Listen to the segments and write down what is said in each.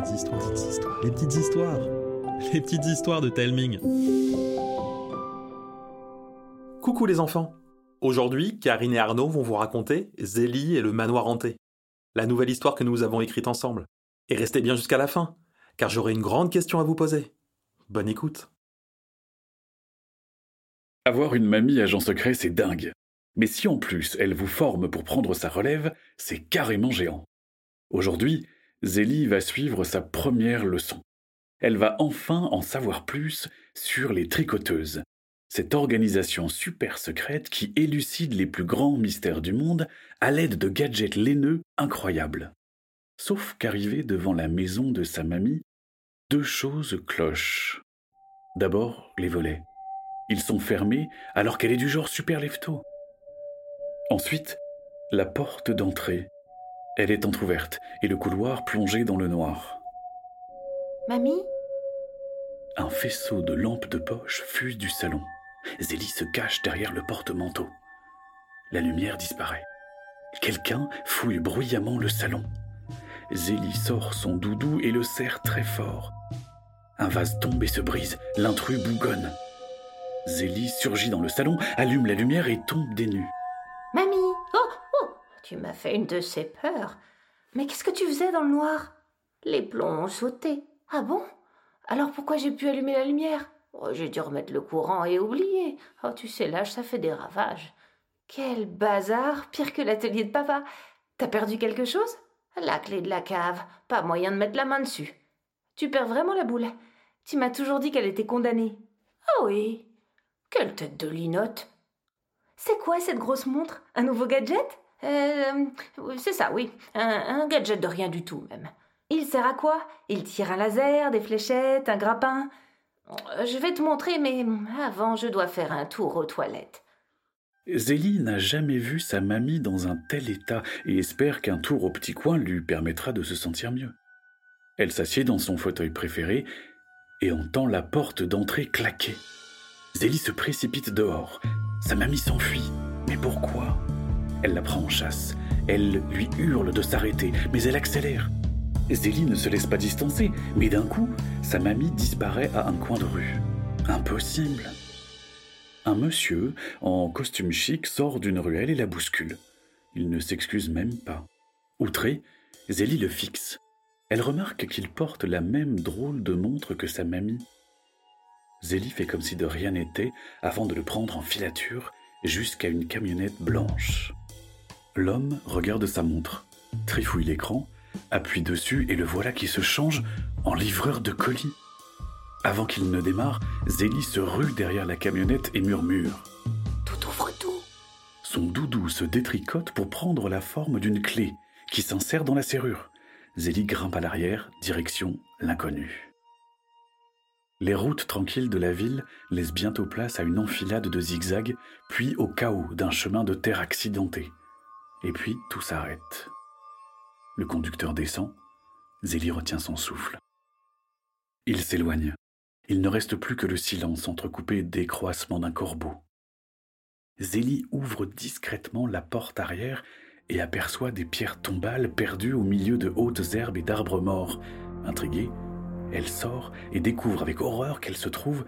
petites histoires, petites histoires, les petites histoires, les petites histoires de Telming. Coucou les enfants. Aujourd'hui, Karine et Arnaud vont vous raconter Zélie et le manoir hanté, la nouvelle histoire que nous avons écrite ensemble. Et restez bien jusqu'à la fin, car j'aurai une grande question à vous poser. Bonne écoute. Avoir une mamie agent secret, c'est dingue. Mais si en plus elle vous forme pour prendre sa relève, c'est carrément géant. Aujourd'hui, Zélie va suivre sa première leçon. Elle va enfin en savoir plus sur les tricoteuses, cette organisation super secrète qui élucide les plus grands mystères du monde à l'aide de gadgets laineux incroyables. Sauf qu'arrivée devant la maison de sa mamie, deux choses clochent. D'abord, les volets. Ils sont fermés alors qu'elle est du genre super lefto. Ensuite, la porte d'entrée. Elle est entr'ouverte et le couloir plongé dans le noir. Mamie? Un faisceau de lampes de poche fuse du salon. Zélie se cache derrière le porte-manteau. La lumière disparaît. Quelqu'un fouille bruyamment le salon. Zélie sort son doudou et le serre très fort. Un vase tombe et se brise. L'intrus bougonne. Zélie surgit dans le salon, allume la lumière et tombe des nues. Tu m'as fait une de ces peurs. Mais qu'est-ce que tu faisais dans le noir? Les plombs ont sauté. Ah bon? Alors pourquoi j'ai pu allumer la lumière? Oh, J'ai dû remettre le courant et oublier. Oh, tu sais, l'âge, ça fait des ravages. Quel bazar Pire que l'atelier de papa. T'as perdu quelque chose? La clé de la cave. Pas moyen de mettre la main dessus. Tu perds vraiment la boule. Tu m'as toujours dit qu'elle était condamnée. Ah oui. Quelle tête de linotte c'est quoi cette grosse montre? Un nouveau gadget? Euh. C'est ça, oui. Un, un, gadget de rien du tout, même. Il sert à quoi? Il tire un laser, des fléchettes, un grappin Je vais te montrer, mais avant, je dois faire un tour aux toilettes. Zélie n'a jamais vu sa mamie dans un tel état et espère qu'un tour au petit coin lui permettra de se sentir mieux. Elle s'assied dans son fauteuil préféré et entend la porte d'entrée claquer. Zélie se précipite dehors. Sa mamie s'enfuit. Mais pourquoi? Elle la prend en chasse. Elle lui hurle de s'arrêter, mais elle accélère. Zélie ne se laisse pas distancer, mais d'un coup, sa mamie disparaît à un coin de rue. Impossible. Un monsieur, en costume chic, sort d'une ruelle et la bouscule. Il ne s'excuse même pas. Outrée, Zélie le fixe. Elle remarque qu'il porte la même drôle de montre que sa mamie. Zélie fait comme si de rien n'était avant de le prendre en filature jusqu'à une camionnette blanche. L'homme regarde sa montre, trifouille l'écran, appuie dessus et le voilà qui se change en livreur de colis. Avant qu'il ne démarre, Zélie se rue derrière la camionnette et murmure Tout ouvre tout Son doudou se détricote pour prendre la forme d'une clé qui s'insère dans la serrure. Zélie grimpe à l'arrière, direction l'inconnu. Les routes tranquilles de la ville laissent bientôt place à une enfilade de zigzags, puis au chaos d'un chemin de terre accidenté. Et puis tout s'arrête. Le conducteur descend, Zélie retient son souffle. Il s'éloigne. Il ne reste plus que le silence entrecoupé décroissement d'un corbeau. Zélie ouvre discrètement la porte arrière et aperçoit des pierres tombales perdues au milieu de hautes herbes et d'arbres morts. Intriguée, elle sort et découvre avec horreur qu'elle se trouve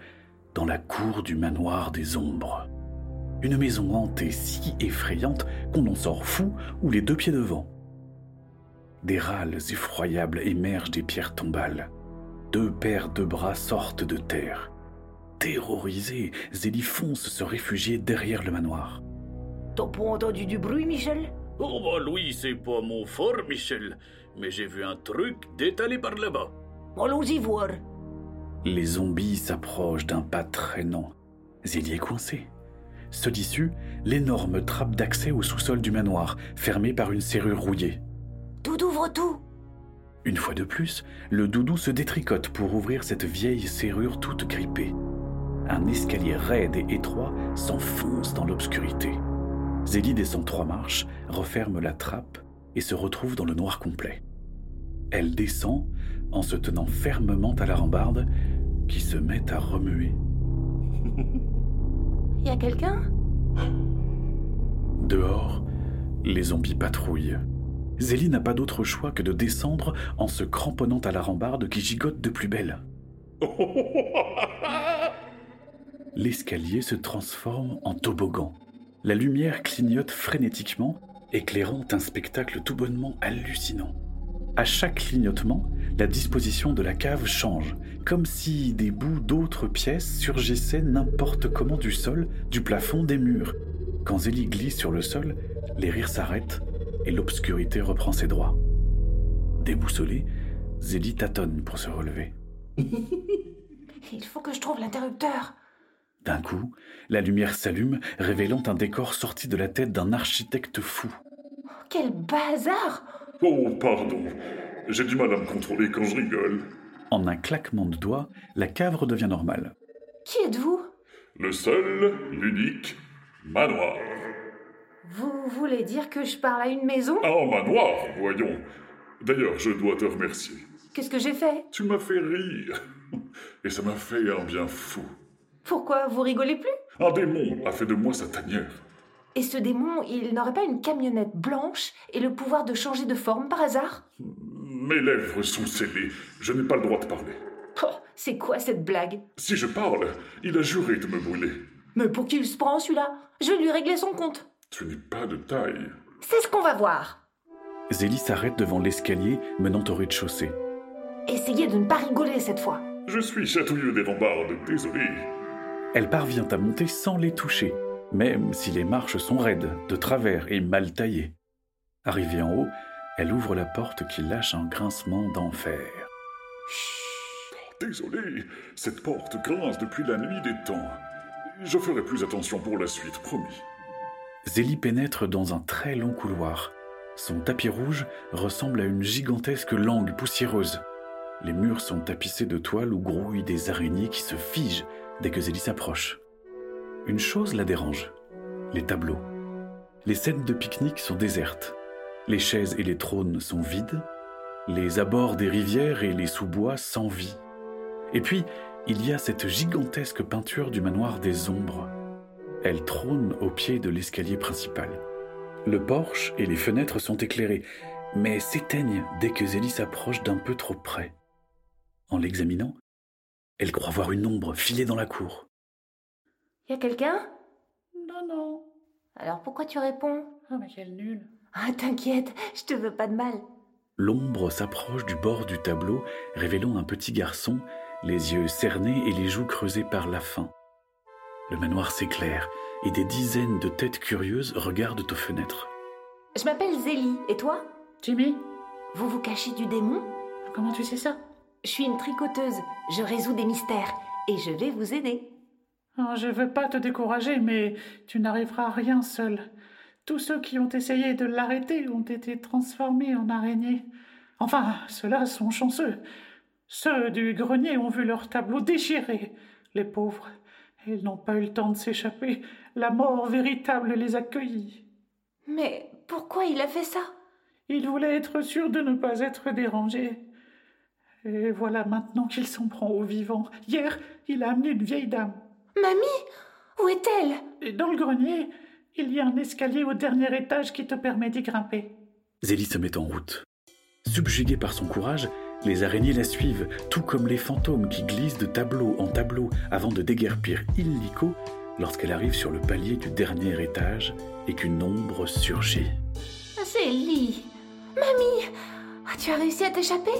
dans la cour du manoir des ombres. Une maison hantée si effrayante qu'on en sort fou ou les deux pieds devant. Des râles effroyables émergent des pierres tombales. Deux paires de bras sortent de terre. Terrorisée, Zélie fonce se réfugier derrière le manoir. T'as pas entendu du bruit, Michel? Oh bah Louis, c'est pas mon fort, Michel. Mais j'ai vu un truc détalé par là-bas. Allons-y voir. Les zombies s'approchent d'un pas traînant. Zélie est coincée. Seule issue, l'énorme trappe d'accès au sous-sol du manoir, fermée par une serrure rouillée. Tout ouvre tout. Une fois de plus, le doudou se détricote pour ouvrir cette vieille serrure toute grippée. Un escalier raide et étroit s'enfonce dans l'obscurité. Zélie descend trois marches, referme la trappe et se retrouve dans le noir complet. Elle descend en se tenant fermement à la rambarde qui se met à remuer. Y a quelqu'un? Dehors, les zombies patrouillent. Zélie n'a pas d'autre choix que de descendre en se cramponnant à la rambarde qui gigote de plus belle. L'escalier se transforme en toboggan. La lumière clignote frénétiquement, éclairant un spectacle tout bonnement hallucinant. À chaque clignotement, la disposition de la cave change, comme si des bouts d'autres pièces surgissaient n'importe comment du sol, du plafond, des murs. Quand Zélie glisse sur le sol, les rires s'arrêtent et l'obscurité reprend ses droits. Déboussolée, Zélie tâtonne pour se relever. Il faut que je trouve l'interrupteur. D'un coup, la lumière s'allume, révélant un décor sorti de la tête d'un architecte fou. Quel bazar Oh, pardon. J'ai du mal à me contrôler quand je rigole. En un claquement de doigts, la cave redevient normale. Qui êtes-vous? Le seul, l'unique, manoir. Vous voulez dire que je parle à une maison? Un manoir, voyons. D'ailleurs, je dois te remercier. Qu'est-ce que j'ai fait? Tu m'as fait rire. Et ça m'a fait un bien fou. Pourquoi vous rigolez plus? Un démon a fait de moi sa tanière. Et ce démon, il n'aurait pas une camionnette blanche et le pouvoir de changer de forme par hasard? Mes lèvres sont scellées. Je n'ai pas le droit de parler. Oh, C'est quoi cette blague? Si je parle, il a juré de me brûler. Mais pour qui il se prend celui-là? Je vais lui régler son compte. Tu n'es pas de taille. C'est ce qu'on va voir. Zélie s'arrête devant l'escalier menant au rez-de-chaussée. Essayez de ne pas rigoler cette fois. Je suis chatouilleux des rambardes, désolé. Elle parvient à monter sans les toucher, même si les marches sont raides, de travers et mal taillées. Arrivée en haut, elle ouvre la porte qui lâche un grincement d'enfer. Désolé, cette porte grince depuis la nuit des temps. Je ferai plus attention pour la suite, promis. Zélie pénètre dans un très long couloir. Son tapis rouge ressemble à une gigantesque langue poussiéreuse. Les murs sont tapissés de toiles où grouillent des araignées qui se figent dès que Zélie s'approche. Une chose la dérange les tableaux. Les scènes de pique-nique sont désertes. Les chaises et les trônes sont vides. Les abords des rivières et les sous-bois sans vie. Et puis, il y a cette gigantesque peinture du manoir des ombres. Elle trône au pied de l'escalier principal. Le porche et les fenêtres sont éclairés, mais s'éteignent dès que Zélie s'approche d'un peu trop près. En l'examinant, elle croit voir une ombre filer dans la cour. Y a quelqu'un? Non, non. Alors pourquoi tu réponds? Oh, mais quel nul. Ah, t'inquiète, je te veux pas de mal. L'ombre s'approche du bord du tableau, révélant un petit garçon, les yeux cernés et les joues creusées par la faim. Le manoir s'éclaire et des dizaines de têtes curieuses regardent aux fenêtres. Je m'appelle Zélie, et toi? Jimmy, Vous vous cachez du démon? Comment tu sais ça? Je suis une tricoteuse, je résous des mystères, et je vais vous aider. oh, Je veux pas te décourager, mais tu n'arriveras à rien seul. Tous ceux qui ont essayé de l'arrêter ont été transformés en araignées. Enfin, ceux-là sont chanceux. Ceux du grenier ont vu leur tableau déchiré. Les pauvres, ils n'ont pas eu le temps de s'échapper. La mort véritable les a cueillis. Mais pourquoi il a fait ça? Il voulait être sûr de ne pas être dérangé. Et voilà maintenant qu'il s'en prend aux vivants. Hier, il a amené une vieille dame. Mamie Où est-elle? Dans le grenier, il y a un escalier au dernier étage qui te permet d'y grimper. Zélie se met en route. Subjuguée par son courage, les araignées la suivent, tout comme les fantômes qui glissent de tableau en tableau avant de déguerpir illico lorsqu'elle arrive sur le palier du dernier étage et qu'une ombre surgit. Zélie Mamie Tu as réussi à t'échapper?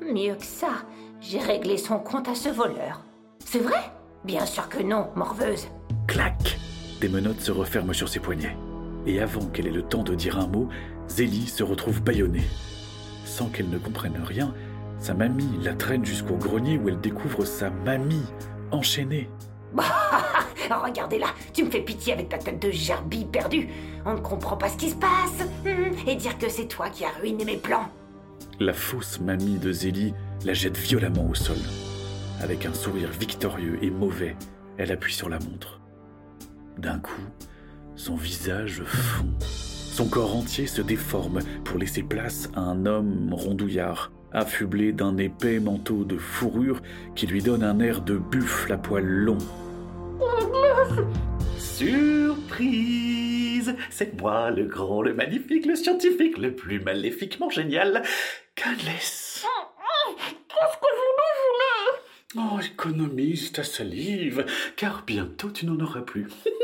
Mieux que ça, j'ai réglé son compte à ce voleur. C'est vrai? Bien sûr que non, morveuse. Clac Des menottes se referment sur ses poignets. Et avant qu'elle ait le temps de dire un mot, Zélie se retrouve bâillonnée. Sans qu'elle ne comprenne rien, sa mamie la traîne jusqu'au grenier où elle découvre sa mamie enchaînée. Regardez là, tu me fais pitié avec ta tête de gerbille perdue. On ne comprend pas ce qui se passe. Hum, Et dire que c'est toi qui as ruiné mes plans. La fausse mamie de Zélie la jette violemment au sol. Avec un sourire victorieux et mauvais, elle appuie sur la montre. D'un coup, son visage fond. Son corps entier se déforme pour laisser place à un homme rondouillard, affublé d'un épais manteau de fourrure qui lui donne un air de buffle à poils longs. Surprise surprise C'est moi, le grand, le magnifique, le scientifique, le plus maléfiquement génial, Canless. Qu'est-ce que vous nous voulez Oh, économise ta salive, car bientôt tu n'en auras plus.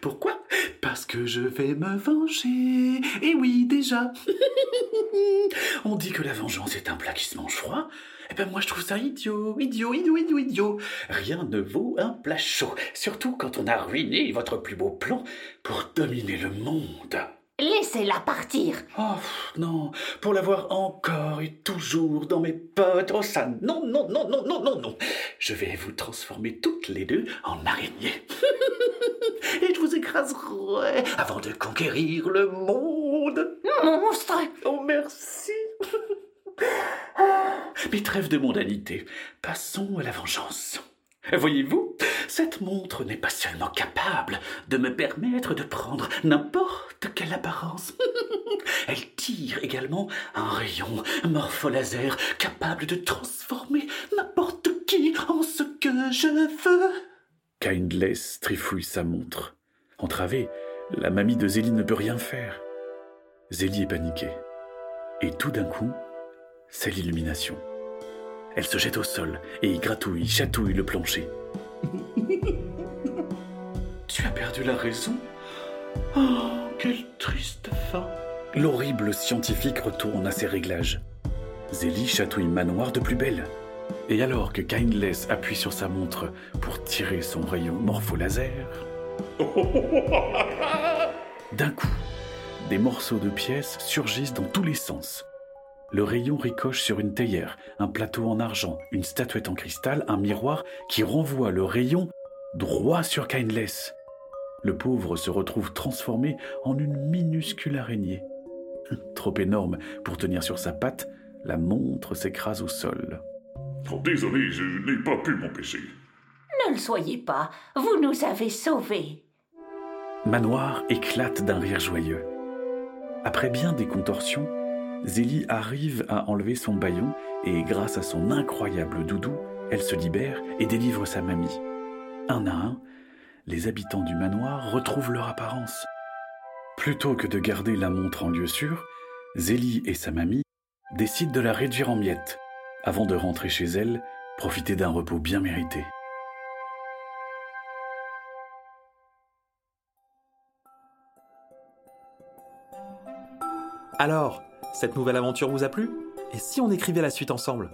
Pourquoi? Parce que je vais me venger. Et oui, déjà. On dit que la vengeance est un plat qui se mange froid. Eh ben moi je trouve ça idiot, idiot, idiot, idiot, idiot. Rien ne vaut un plat chaud, surtout quand on a ruiné votre plus beau plan pour dominer le monde. Laissez-la partir. Oh non, pour l'avoir encore et toujours dans mes potes, oh ça, non, non, non, non, non, non, non. Je vais vous transformer toutes les deux en araignées. et je vous écraserai avant de conquérir le monde. Monstre Oh merci. Mais trêve de mondanité, passons à la vengeance. Voyez-vous, cette montre n'est pas seulement capable de me permettre de prendre n'importe quelle apparence. Elle tire également un rayon morpholaser capable de transformer n'importe qui en ce que je veux. Kindless trifouille sa montre. Entravée, la mamie de Zélie ne peut rien faire. Zélie est paniquée. Et tout d'un coup, c'est l'illumination. Elle se jette au sol et gratouille, chatouille le plancher. tu as perdu la raison? Oh, quelle triste fin L'horrible scientifique retourne à ses réglages. Zélie chatouille Manoir de plus belle. Et alors que Kindless appuie sur sa montre pour tirer son rayon morpholaser, d'un coup, des morceaux de pièces surgissent dans tous les sens. Le rayon ricoche sur une théière, un plateau en argent, une statuette en cristal, un miroir qui renvoie le rayon droit sur Kindless. Le pauvre se retrouve transformé en une minuscule araignée. Trop énorme pour tenir sur sa patte, la montre s'écrase au sol. Oh, désolé, je n'ai pas pu m'empêcher. Ne le soyez pas, vous nous avez sauvés. Manoir éclate d'un rire joyeux. Après bien des contorsions, Zélie arrive à enlever son baillon et grâce à son incroyable doudou, elle se libère et délivre sa mamie. Un à un, les habitants du manoir retrouvent leur apparence. Plutôt que de garder la montre en lieu sûr, Zélie et sa mamie décident de la réduire en miettes, avant de rentrer chez elle, profiter d'un repos bien mérité. Alors, cette nouvelle aventure vous a plu? Et si on écrivait la suite ensemble?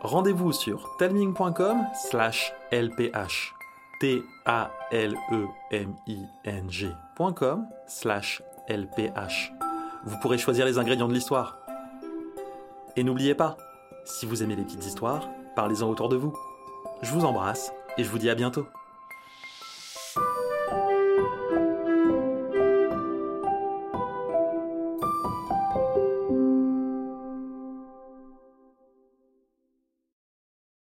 Rendez-vous sur telming.com slash lph t-a-l-e-m-i-n-g.com slash lph Vous pourrez choisir les ingrédients de l'histoire. Et n'oubliez pas, si vous aimez les petites histoires, parlez-en autour de vous. Je vous embrasse et je vous dis à bientôt.